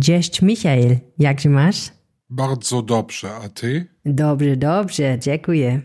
Cześć Michael, jak się masz? Bardzo dobrze, a ty? Dobrze, dobrze, dziękuję.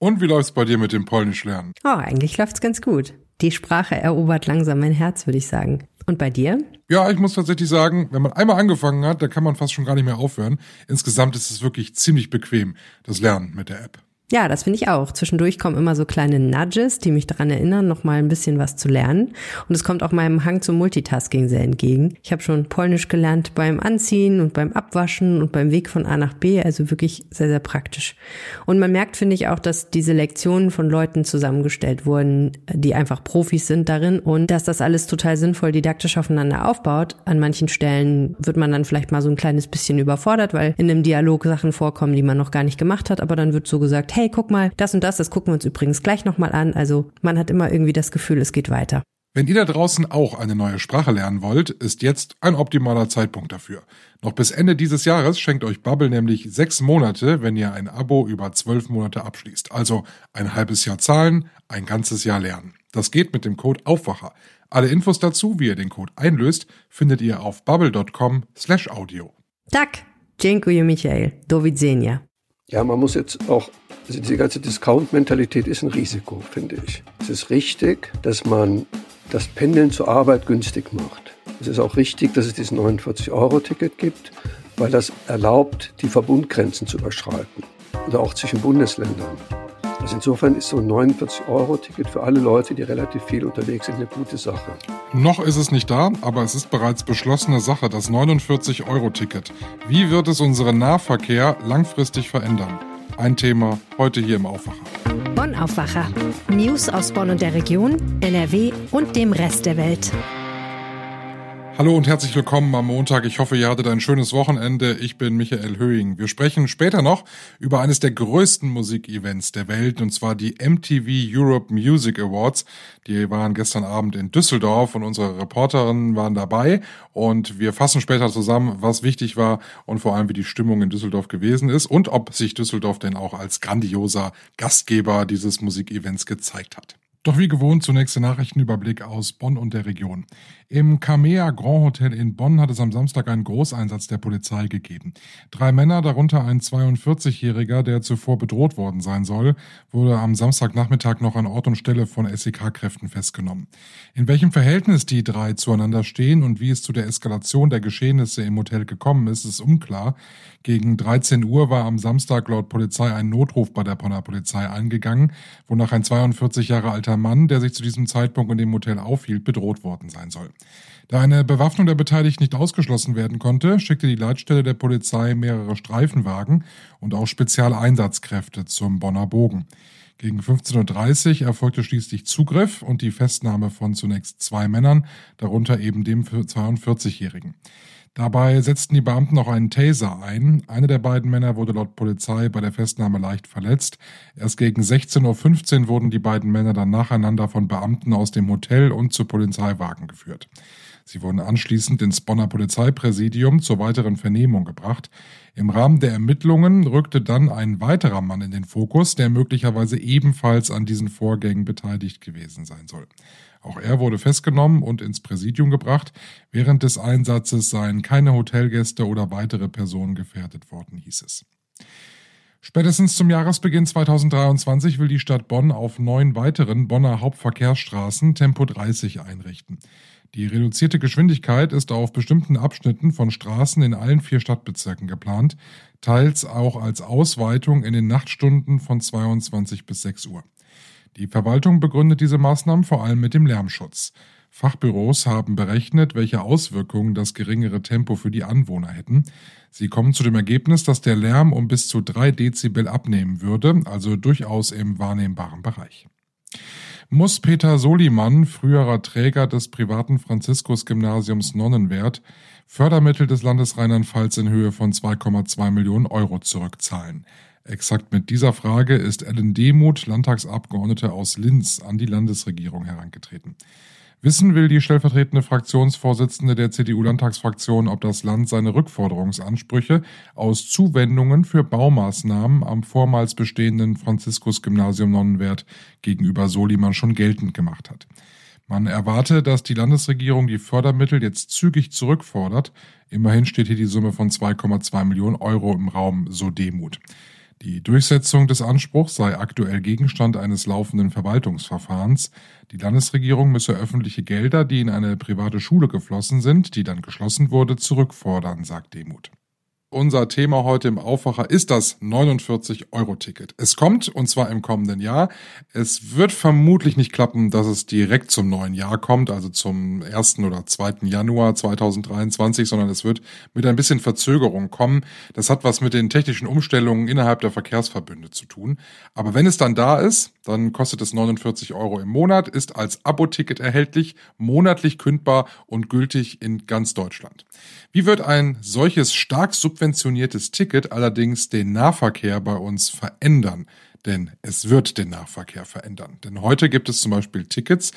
Und wie läuft's bei dir mit dem Polnisch lernen? Oh, eigentlich läuft's ganz gut. Die Sprache erobert langsam mein Herz, würde ich sagen. Und bei dir? Ja, ich muss tatsächlich sagen, wenn man einmal angefangen hat, dann kann man fast schon gar nicht mehr aufhören. Insgesamt ist es wirklich ziemlich bequem, das Lernen mit der App. Ja, das finde ich auch. Zwischendurch kommen immer so kleine Nudges, die mich daran erinnern, noch mal ein bisschen was zu lernen. Und es kommt auch meinem Hang zum Multitasking sehr entgegen. Ich habe schon Polnisch gelernt beim Anziehen und beim Abwaschen und beim Weg von A nach B, also wirklich sehr, sehr praktisch. Und man merkt, finde ich, auch, dass diese Lektionen von Leuten zusammengestellt wurden, die einfach Profis sind darin und dass das alles total sinnvoll didaktisch aufeinander aufbaut. An manchen Stellen wird man dann vielleicht mal so ein kleines bisschen überfordert, weil in einem Dialog Sachen vorkommen, die man noch gar nicht gemacht hat, aber dann wird so gesagt, hey, guck mal, das und das, das gucken wir uns übrigens gleich nochmal an. Also man hat immer irgendwie das Gefühl, es geht weiter. Wenn ihr da draußen auch eine neue Sprache lernen wollt, ist jetzt ein optimaler Zeitpunkt dafür. Noch bis Ende dieses Jahres schenkt euch Bubble nämlich sechs Monate, wenn ihr ein Abo über zwölf Monate abschließt. Also ein halbes Jahr zahlen, ein ganzes Jahr lernen. Das geht mit dem Code Aufwacher. Alle Infos dazu, wie ihr den Code einlöst, findet ihr auf bubble.com slash audio. Tak, dziękuję Michael. Do widzenia. Ja, man muss jetzt auch also diese ganze Discount-Mentalität ist ein Risiko, finde ich. Es ist richtig, dass man das Pendeln zur Arbeit günstig macht. Es ist auch richtig, dass es dieses 49-Euro-Ticket gibt, weil das erlaubt, die Verbundgrenzen zu überschreiten. Oder auch zwischen Bundesländern. Also insofern ist so ein 49-Euro-Ticket für alle Leute, die relativ viel unterwegs sind, eine gute Sache. Noch ist es nicht da, aber es ist bereits beschlossene Sache, das 49-Euro-Ticket. Wie wird es unseren Nahverkehr langfristig verändern? Ein Thema heute hier im Aufwacher. Bonn Aufwacher. News aus Bonn und der Region, NRW und dem Rest der Welt. Hallo und herzlich willkommen am Montag. Ich hoffe, ihr hattet ein schönes Wochenende. Ich bin Michael Höhing. Wir sprechen später noch über eines der größten Musikevents der Welt, und zwar die MTV Europe Music Awards. Die waren gestern Abend in Düsseldorf und unsere Reporterinnen waren dabei. Und wir fassen später zusammen, was wichtig war und vor allem, wie die Stimmung in Düsseldorf gewesen ist und ob sich Düsseldorf denn auch als grandioser Gastgeber dieses Musikevents gezeigt hat. Doch wie gewohnt zunächst der Nachrichtenüberblick aus Bonn und der Region. Im Kamea Grand Hotel in Bonn hat es am Samstag einen Großeinsatz der Polizei gegeben. Drei Männer, darunter ein 42-Jähriger, der zuvor bedroht worden sein soll, wurde am Samstagnachmittag noch an Ort und Stelle von SEK-Kräften festgenommen. In welchem Verhältnis die drei zueinander stehen und wie es zu der Eskalation der Geschehnisse im Hotel gekommen ist, ist unklar. Gegen 13 Uhr war am Samstag laut Polizei ein Notruf bei der Bonner Polizei eingegangen, wonach ein 42 Jahre alter alter Mann, der sich zu diesem Zeitpunkt in dem Hotel aufhielt, bedroht worden sein soll. Da eine Bewaffnung der Beteiligten nicht ausgeschlossen werden konnte, schickte die Leitstelle der Polizei mehrere Streifenwagen und auch Spezialeinsatzkräfte zum Bonner Bogen. Gegen 15.30 Uhr erfolgte schließlich Zugriff und die Festnahme von zunächst zwei Männern, darunter eben dem 42-Jährigen. Dabei setzten die Beamten auch einen Taser ein. Einer der beiden Männer wurde laut Polizei bei der Festnahme leicht verletzt. Erst gegen 16.15 Uhr wurden die beiden Männer dann nacheinander von Beamten aus dem Hotel und zu Polizeiwagen geführt. Sie wurden anschließend ins Bonner Polizeipräsidium zur weiteren Vernehmung gebracht. Im Rahmen der Ermittlungen rückte dann ein weiterer Mann in den Fokus, der möglicherweise ebenfalls an diesen Vorgängen beteiligt gewesen sein soll. Auch er wurde festgenommen und ins Präsidium gebracht. Während des Einsatzes seien keine Hotelgäste oder weitere Personen gefährdet worden, hieß es. Spätestens zum Jahresbeginn 2023 will die Stadt Bonn auf neun weiteren Bonner Hauptverkehrsstraßen Tempo 30 einrichten. Die reduzierte Geschwindigkeit ist auf bestimmten Abschnitten von Straßen in allen vier Stadtbezirken geplant, teils auch als Ausweitung in den Nachtstunden von 22 bis 6 Uhr. Die Verwaltung begründet diese Maßnahmen vor allem mit dem Lärmschutz. Fachbüros haben berechnet, welche Auswirkungen das geringere Tempo für die Anwohner hätten. Sie kommen zu dem Ergebnis, dass der Lärm um bis zu drei Dezibel abnehmen würde, also durchaus im wahrnehmbaren Bereich. Muss Peter Soliman, früherer Träger des privaten Franziskus-Gymnasiums Nonnenwert, Fördermittel des Landes Rheinland-Pfalz in Höhe von 2,2 Millionen Euro zurückzahlen? Exakt mit dieser Frage ist Ellen Demuth, Landtagsabgeordnete aus Linz, an die Landesregierung herangetreten. Wissen will die stellvertretende Fraktionsvorsitzende der CDU-Landtagsfraktion, ob das Land seine Rückforderungsansprüche aus Zuwendungen für Baumaßnahmen am vormals bestehenden Franziskus-Gymnasium Nonnenwert gegenüber Soliman schon geltend gemacht hat. Man erwarte, dass die Landesregierung die Fördermittel jetzt zügig zurückfordert. Immerhin steht hier die Summe von 2,2 Millionen Euro im Raum, so Demut. Die Durchsetzung des Anspruchs sei aktuell Gegenstand eines laufenden Verwaltungsverfahrens. Die Landesregierung müsse öffentliche Gelder, die in eine private Schule geflossen sind, die dann geschlossen wurde, zurückfordern, sagt Demuth. Unser Thema heute im Aufwacher ist das 49-Euro-Ticket. Es kommt, und zwar im kommenden Jahr. Es wird vermutlich nicht klappen, dass es direkt zum neuen Jahr kommt, also zum 1. oder 2. Januar 2023, sondern es wird mit ein bisschen Verzögerung kommen. Das hat was mit den technischen Umstellungen innerhalb der Verkehrsverbünde zu tun. Aber wenn es dann da ist, dann kostet es 49 Euro im Monat, ist als Abo-Ticket erhältlich, monatlich kündbar und gültig in ganz Deutschland. Wie wird ein solches stark subventioniertes Ticket allerdings den Nahverkehr bei uns verändern? Denn es wird den Nahverkehr verändern. Denn heute gibt es zum Beispiel Tickets,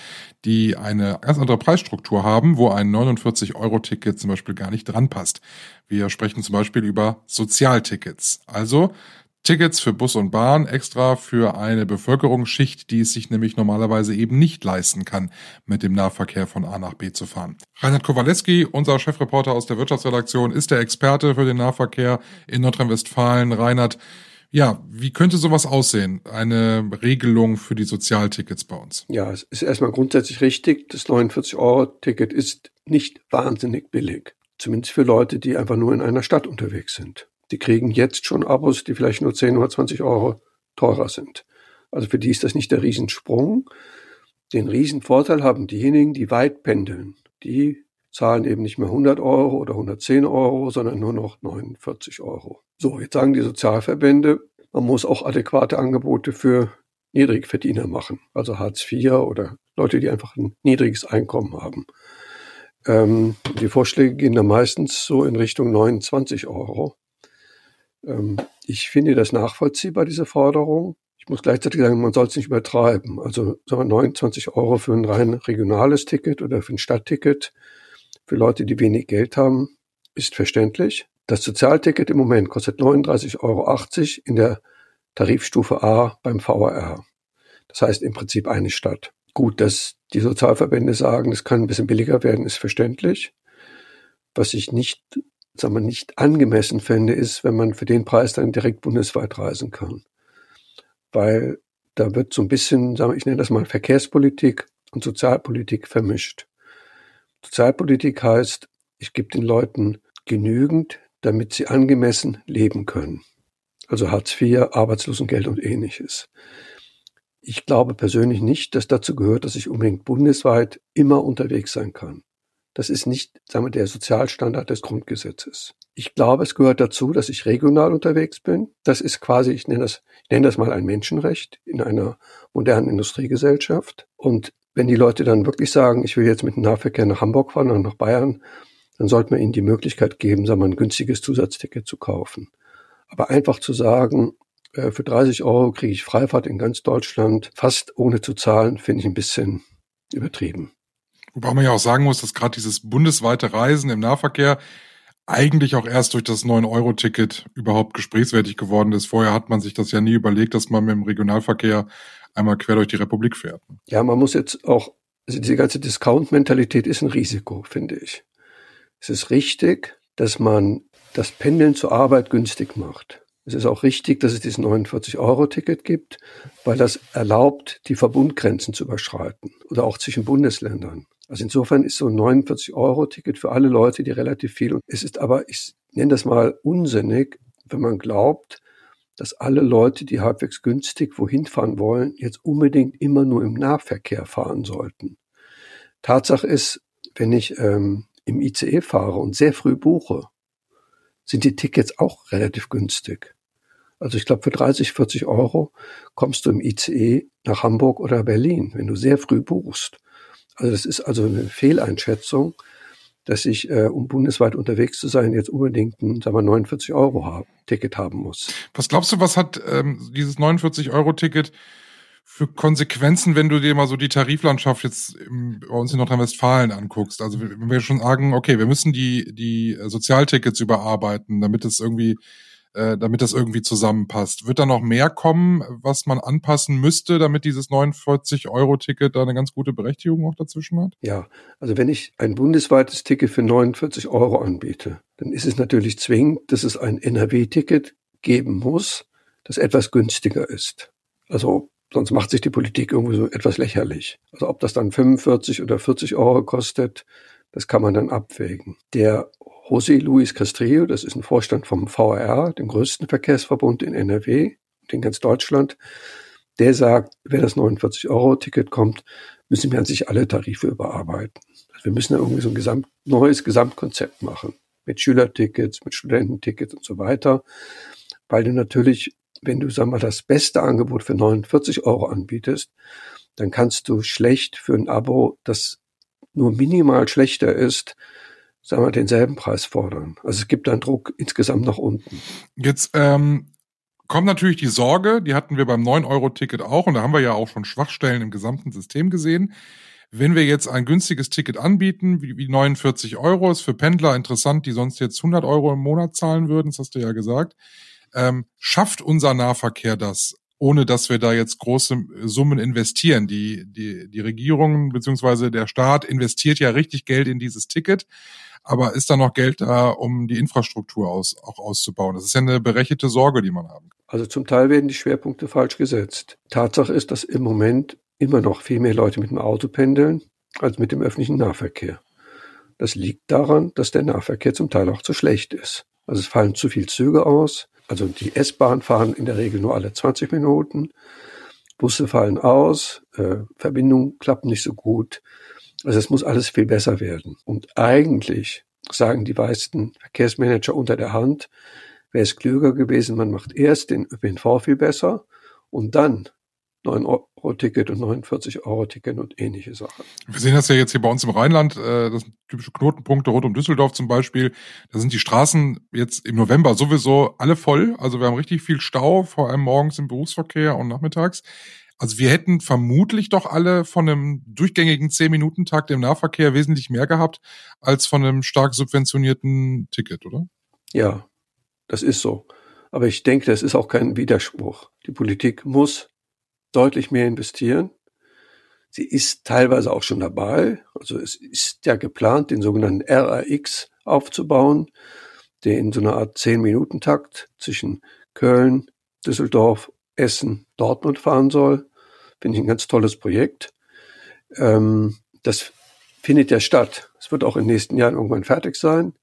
die eine ganz andere Preisstruktur haben, wo ein 49-Euro-Ticket zum Beispiel gar nicht dran passt. Wir sprechen zum Beispiel über Sozialtickets. Also Tickets für Bus und Bahn extra für eine Bevölkerungsschicht, die es sich nämlich normalerweise eben nicht leisten kann, mit dem Nahverkehr von A nach B zu fahren. Reinhard Kowaleski, unser Chefreporter aus der Wirtschaftsredaktion, ist der Experte für den Nahverkehr in Nordrhein-Westfalen. Reinhard, ja, wie könnte sowas aussehen? Eine Regelung für die Sozialtickets bei uns? Ja, es ist erstmal grundsätzlich richtig. Das 49-Euro-Ticket ist nicht wahnsinnig billig. Zumindest für Leute, die einfach nur in einer Stadt unterwegs sind. Die kriegen jetzt schon Abos, die vielleicht nur 10 oder 20 Euro teurer sind. Also für die ist das nicht der Riesensprung. Den Riesenvorteil haben diejenigen, die weit pendeln. Die zahlen eben nicht mehr 100 Euro oder 110 Euro, sondern nur noch 49 Euro. So, jetzt sagen die Sozialverbände, man muss auch adäquate Angebote für Niedrigverdiener machen, also Hartz IV oder Leute, die einfach ein niedriges Einkommen haben. Ähm, die Vorschläge gehen da meistens so in Richtung 29 Euro. Ähm, ich finde das nachvollziehbar, diese Forderung. Ich muss gleichzeitig sagen, man soll es nicht übertreiben. Also sagen wir 29 Euro für ein rein regionales Ticket oder für ein Stadtticket für Leute, die wenig Geld haben, ist verständlich. Das Sozialticket im Moment kostet 39,80 Euro in der Tarifstufe A beim VRR. Das heißt im Prinzip eine Stadt. Gut, dass die Sozialverbände sagen, es kann ein bisschen billiger werden, ist verständlich. Was ich nicht sagen wir, nicht angemessen fände, ist, wenn man für den Preis dann direkt bundesweit reisen kann. Weil da wird so ein bisschen, sagen wir, ich nenne das mal Verkehrspolitik und Sozialpolitik vermischt. Sozialpolitik heißt, ich gebe den Leuten genügend, damit sie angemessen leben können. Also Hartz IV, Arbeitslosengeld und ähnliches. Ich glaube persönlich nicht, dass dazu gehört, dass ich unbedingt bundesweit immer unterwegs sein kann. Das ist nicht, sagen wir, der Sozialstandard des Grundgesetzes. Ich glaube, es gehört dazu, dass ich regional unterwegs bin. Das ist quasi, ich nenne das, ich nenne das mal ein Menschenrecht in einer modernen Industriegesellschaft. Und wenn die Leute dann wirklich sagen, ich will jetzt mit dem Nahverkehr nach Hamburg fahren oder nach Bayern, dann sollte man ihnen die Möglichkeit geben, sagen wir, ein günstiges Zusatzticket zu kaufen. Aber einfach zu sagen, äh, für 30 Euro kriege ich Freifahrt in ganz Deutschland, fast ohne zu zahlen, finde ich ein bisschen übertrieben. Wobei man ja auch sagen muss, dass gerade dieses bundesweite Reisen im Nahverkehr eigentlich auch erst durch das 9-Euro-Ticket überhaupt gesprächswertig geworden ist. Vorher hat man sich das ja nie überlegt, dass man mit dem Regionalverkehr einmal quer durch die Republik fährt. Ja, man muss jetzt auch, also diese ganze Discount-Mentalität ist ein Risiko, finde ich. Es ist richtig, dass man das Pendeln zur Arbeit günstig macht. Es ist auch richtig, dass es dieses 49-Euro-Ticket gibt, weil das erlaubt, die Verbundgrenzen zu überschreiten oder auch zwischen Bundesländern. Also insofern ist so ein 49-Euro-Ticket für alle Leute, die relativ viel. Und es ist aber, ich nenne das mal unsinnig, wenn man glaubt, dass alle Leute, die halbwegs günstig wohin fahren wollen, jetzt unbedingt immer nur im Nahverkehr fahren sollten. Tatsache ist, wenn ich ähm, im ICE fahre und sehr früh buche, sind die Tickets auch relativ günstig. Also ich glaube, für 30, 40 Euro kommst du im ICE nach Hamburg oder Berlin, wenn du sehr früh buchst. Also das ist also eine Fehleinschätzung, dass ich, äh, um bundesweit unterwegs zu sein, jetzt unbedingt ein, sagen wir, 49 Euro haben, Ticket haben muss. Was glaubst du, was hat ähm, dieses 49 Euro Ticket für Konsequenzen, wenn du dir mal so die Tariflandschaft jetzt im, bei uns in Nordrhein-Westfalen anguckst? Also wenn wir schon sagen, okay, wir müssen die die Sozialtickets überarbeiten, damit es irgendwie äh, damit das irgendwie zusammenpasst. Wird da noch mehr kommen, was man anpassen müsste, damit dieses 49-Euro-Ticket da eine ganz gute Berechtigung auch dazwischen hat? Ja, also wenn ich ein bundesweites Ticket für 49 Euro anbiete, dann ist es natürlich zwingend, dass es ein NRW-Ticket geben muss, das etwas günstiger ist. Also sonst macht sich die Politik irgendwie so etwas lächerlich. Also ob das dann 45 oder 40 Euro kostet, das kann man dann abwägen. Der José Luis Castrillo, das ist ein Vorstand vom VRR, dem größten Verkehrsverbund in NRW, in ganz Deutschland, der sagt, wenn das 49-Euro-Ticket kommt, müssen wir an sich alle Tarife überarbeiten. Also wir müssen da irgendwie so ein Gesamt, neues Gesamtkonzept machen. Mit Schülertickets, mit Studententickets und so weiter. Weil du natürlich wenn du, sag mal, das beste Angebot für 49 Euro anbietest, dann kannst du schlecht für ein Abo, das nur minimal schlechter ist, sagen wir, denselben Preis fordern. Also es gibt dann Druck insgesamt nach unten. Jetzt ähm, kommt natürlich die Sorge, die hatten wir beim 9-Euro-Ticket auch, und da haben wir ja auch schon Schwachstellen im gesamten System gesehen. Wenn wir jetzt ein günstiges Ticket anbieten, wie, wie 49 Euro, ist für Pendler interessant, die sonst jetzt 100 Euro im Monat zahlen würden, das hast du ja gesagt ähm, schafft unser Nahverkehr das, ohne dass wir da jetzt große Summen investieren. Die, die, die Regierung beziehungsweise der Staat investiert ja richtig Geld in dieses Ticket, aber ist da noch Geld da, um die Infrastruktur aus, auch auszubauen? Das ist ja eine berechnete Sorge, die man haben kann. Also zum Teil werden die Schwerpunkte falsch gesetzt. Tatsache ist, dass im Moment immer noch viel mehr Leute mit dem Auto pendeln als mit dem öffentlichen Nahverkehr. Das liegt daran, dass der Nahverkehr zum Teil auch zu schlecht ist. Also es fallen zu viele Züge aus, also die S-Bahn fahren in der Regel nur alle 20 Minuten. Busse fallen aus, äh, Verbindungen klappen nicht so gut. Also es muss alles viel besser werden. Und eigentlich sagen die meisten Verkehrsmanager unter der Hand, wäre es klüger gewesen, man macht erst den ÖPNV viel besser und dann 9-Euro-Ticket und 49-Euro-Ticket und ähnliche Sachen. Wir sehen das ja jetzt hier bei uns im Rheinland, äh, das sind typische Knotenpunkte rund um Düsseldorf zum Beispiel. Da sind die Straßen jetzt im November sowieso alle voll. Also wir haben richtig viel Stau, vor allem morgens im Berufsverkehr und nachmittags. Also wir hätten vermutlich doch alle von einem durchgängigen 10-Minuten-Takt im Nahverkehr wesentlich mehr gehabt als von einem stark subventionierten Ticket, oder? Ja, das ist so. Aber ich denke, das ist auch kein Widerspruch. Die Politik muss deutlich mehr investieren. Sie ist teilweise auch schon dabei. Also es ist ja geplant, den sogenannten RAX aufzubauen, der in so einer Art 10-Minuten-Takt zwischen Köln, Düsseldorf, Essen, Dortmund fahren soll. Finde ich ein ganz tolles Projekt. Ähm, das findet ja statt. Es wird auch in den nächsten Jahren irgendwann fertig sein.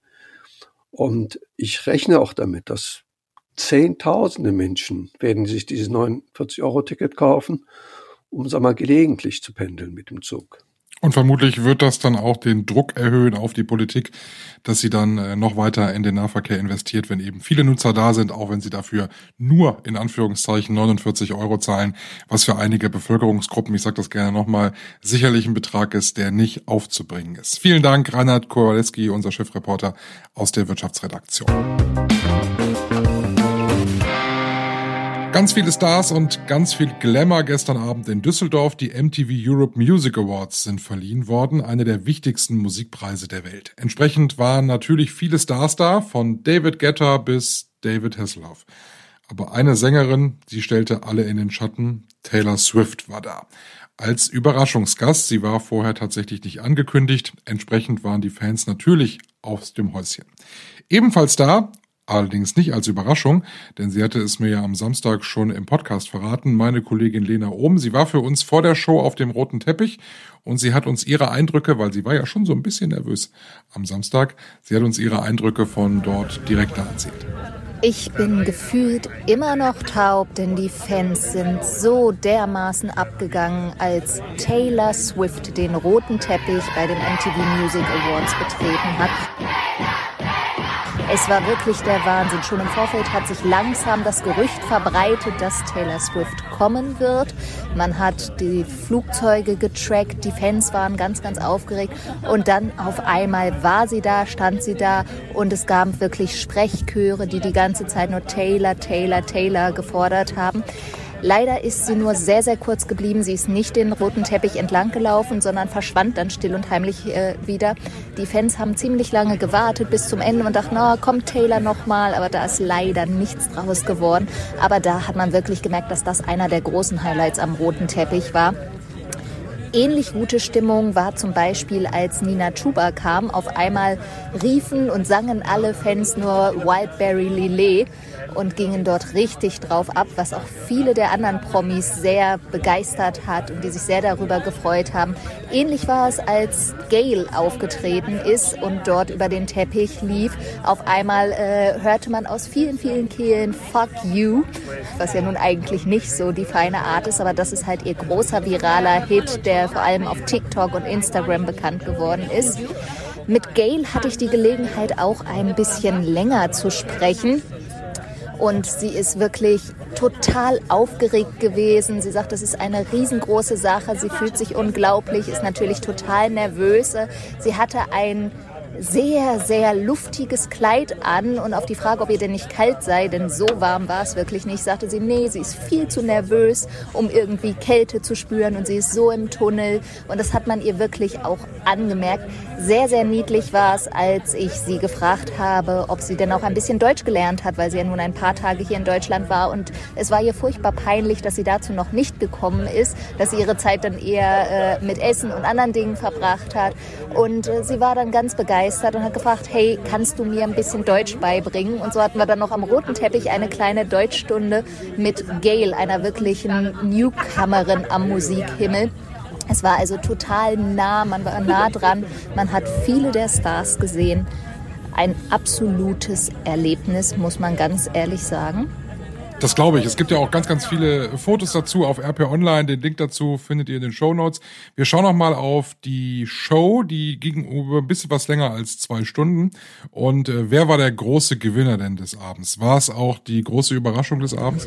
Und ich rechne auch damit, dass Zehntausende Menschen werden sich dieses 49-Euro-Ticket kaufen, um, sag mal, gelegentlich zu pendeln mit dem Zug. Und vermutlich wird das dann auch den Druck erhöhen auf die Politik, dass sie dann äh, noch weiter in den Nahverkehr investiert, wenn eben viele Nutzer da sind, auch wenn sie dafür nur in Anführungszeichen 49 Euro zahlen, was für einige Bevölkerungsgruppen, ich sage das gerne nochmal, sicherlich ein Betrag ist, der nicht aufzubringen ist. Vielen Dank, Reinhard Kowaleski, unser Chefreporter aus der Wirtschaftsredaktion. Ganz viele Stars und ganz viel Glamour gestern Abend in Düsseldorf. Die MTV Europe Music Awards sind verliehen worden, eine der wichtigsten Musikpreise der Welt. Entsprechend waren natürlich viele Stars da, von David Guetta bis David Hasselhoff. Aber eine Sängerin, sie stellte alle in den Schatten, Taylor Swift war da. Als Überraschungsgast, sie war vorher tatsächlich nicht angekündigt, entsprechend waren die Fans natürlich aus dem Häuschen. Ebenfalls da Allerdings nicht als Überraschung, denn sie hatte es mir ja am Samstag schon im Podcast verraten, meine Kollegin Lena Ohm. Sie war für uns vor der Show auf dem roten Teppich und sie hat uns ihre Eindrücke, weil sie war ja schon so ein bisschen nervös am Samstag, sie hat uns ihre Eindrücke von dort direkt erzählt. Ich bin gefühlt immer noch taub, denn die Fans sind so dermaßen abgegangen, als Taylor Swift den roten Teppich bei den MTV Music Awards betreten hat. Es war wirklich der Wahnsinn. Schon im Vorfeld hat sich langsam das Gerücht verbreitet, dass Taylor Swift kommen wird. Man hat die Flugzeuge getrackt, die Fans waren ganz, ganz aufgeregt. Und dann auf einmal war sie da, stand sie da und es gab wirklich Sprechchöre, die die ganze Zeit nur Taylor, Taylor, Taylor gefordert haben. Leider ist sie nur sehr, sehr kurz geblieben. Sie ist nicht den roten Teppich entlang gelaufen, sondern verschwand dann still und heimlich äh, wieder. Die Fans haben ziemlich lange gewartet bis zum Ende und dachten, na, kommt Taylor nochmal, aber da ist leider nichts draus geworden. Aber da hat man wirklich gemerkt, dass das einer der großen Highlights am roten Teppich war. Ähnlich gute Stimmung war zum Beispiel, als Nina Chuba kam. Auf einmal riefen und sangen alle Fans nur Wildberry Lillet und gingen dort richtig drauf ab, was auch viele der anderen Promis sehr begeistert hat und die sich sehr darüber gefreut haben. Ähnlich war es, als Gail aufgetreten ist und dort über den Teppich lief. Auf einmal äh, hörte man aus vielen, vielen Kehlen Fuck You, was ja nun eigentlich nicht so die feine Art ist, aber das ist halt ihr großer viraler Hit, der vor allem auf TikTok und Instagram bekannt geworden ist. Mit Gail hatte ich die Gelegenheit, auch ein bisschen länger zu sprechen. Und sie ist wirklich total aufgeregt gewesen. Sie sagt, das ist eine riesengroße Sache. Sie fühlt sich unglaublich, ist natürlich total nervös. Sie hatte ein sehr, sehr luftiges Kleid an. Und auf die Frage, ob ihr denn nicht kalt sei, denn so warm war es wirklich nicht, sagte sie, nee, sie ist viel zu nervös, um irgendwie Kälte zu spüren. Und sie ist so im Tunnel. Und das hat man ihr wirklich auch angemerkt. Sehr, sehr niedlich war es, als ich sie gefragt habe, ob sie denn auch ein bisschen Deutsch gelernt hat, weil sie ja nun ein paar Tage hier in Deutschland war. Und es war ihr furchtbar peinlich, dass sie dazu noch nicht gekommen ist, dass sie ihre Zeit dann eher äh, mit Essen und anderen Dingen verbracht hat. Und äh, sie war dann ganz begeistert begeistert und hat gefragt, hey, kannst du mir ein bisschen Deutsch beibringen? Und so hatten wir dann noch am roten Teppich eine kleine Deutschstunde mit Gail, einer wirklichen Newcomerin am Musikhimmel. Es war also total nah, man war nah dran, man hat viele der Stars gesehen. Ein absolutes Erlebnis, muss man ganz ehrlich sagen. Das glaube ich. Es gibt ja auch ganz, ganz viele Fotos dazu auf RP Online. Den Link dazu findet ihr in den Show Notes. Wir schauen noch mal auf die Show. Die ging über ein bisschen was länger als zwei Stunden. Und äh, wer war der große Gewinner denn des Abends? War es auch die große Überraschung des Abends?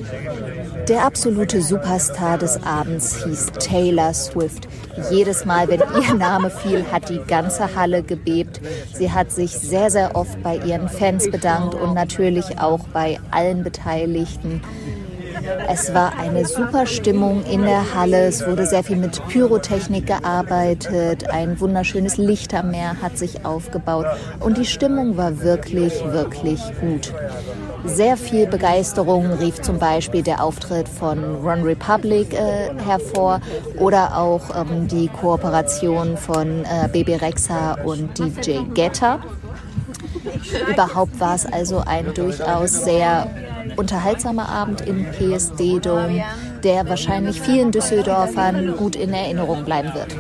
Der absolute Superstar des Abends hieß Taylor Swift. Jedes Mal, wenn ihr Name fiel, hat die ganze Halle gebebt. Sie hat sich sehr, sehr oft bei ihren Fans bedankt und natürlich auch bei allen Beteiligten. Es war eine super Stimmung in der Halle. Es wurde sehr viel mit Pyrotechnik gearbeitet. Ein wunderschönes Lichtermeer hat sich aufgebaut. Und die Stimmung war wirklich, wirklich gut. Sehr viel Begeisterung rief zum Beispiel der Auftritt von Run Republic äh, hervor oder auch ähm, die Kooperation von äh, Baby Rexa und DJ Getter. Überhaupt war es also ein durchaus sehr unterhaltsamer Abend im PSD Dome, der wahrscheinlich vielen Düsseldorfern gut in Erinnerung bleiben wird.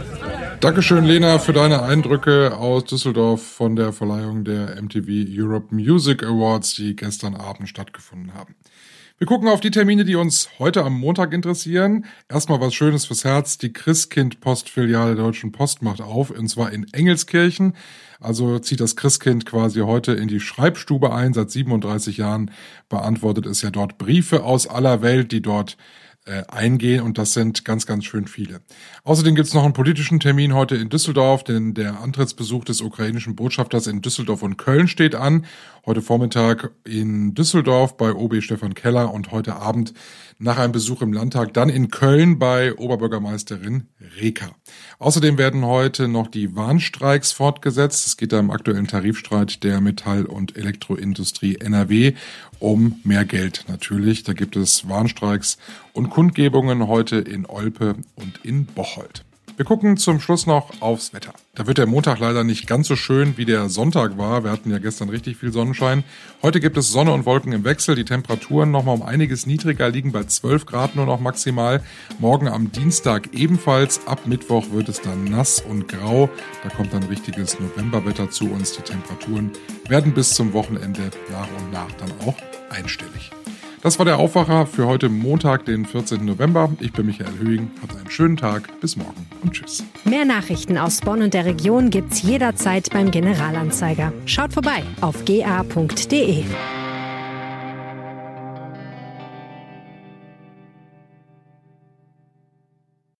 Dankeschön, Lena, für deine Eindrücke aus Düsseldorf von der Verleihung der MTV Europe Music Awards, die gestern Abend stattgefunden haben. Wir gucken auf die Termine, die uns heute am Montag interessieren. Erstmal was Schönes fürs Herz. Die Christkind-Postfiliale der Deutschen Post macht auf, und zwar in Engelskirchen. Also zieht das Christkind quasi heute in die Schreibstube ein. Seit 37 Jahren beantwortet es ja dort Briefe aus aller Welt, die dort äh, eingehen und das sind ganz, ganz schön viele. Außerdem gibt es noch einen politischen Termin heute in Düsseldorf, denn der Antrittsbesuch des ukrainischen Botschafters in Düsseldorf und Köln steht an. Heute Vormittag in Düsseldorf bei OB Stefan Keller und heute Abend nach einem Besuch im Landtag dann in Köln bei Oberbürgermeisterin Reker. Außerdem werden heute noch die Warnstreiks fortgesetzt. Es geht da im aktuellen Tarifstreit der Metall- und Elektroindustrie NRW um mehr Geld natürlich. Da gibt es Warnstreiks und Kundgebungen heute in Olpe und in Bocholt. Wir gucken zum Schluss noch aufs Wetter. Da wird der Montag leider nicht ganz so schön, wie der Sonntag war. Wir hatten ja gestern richtig viel Sonnenschein. Heute gibt es Sonne und Wolken im Wechsel. Die Temperaturen nochmal um einiges niedriger, liegen bei 12 Grad nur noch maximal. Morgen am Dienstag ebenfalls. Ab Mittwoch wird es dann nass und grau. Da kommt dann richtiges Novemberwetter zu uns. Die Temperaturen werden bis zum Wochenende nach und nach dann auch einstellig. Das war der Aufwacher für heute Montag, den 14. November. Ich bin Michael Höhing. Habt einen schönen Tag. Bis morgen und tschüss. Mehr Nachrichten aus Bonn und der Region gibt's jederzeit beim Generalanzeiger. Schaut vorbei auf ga.de.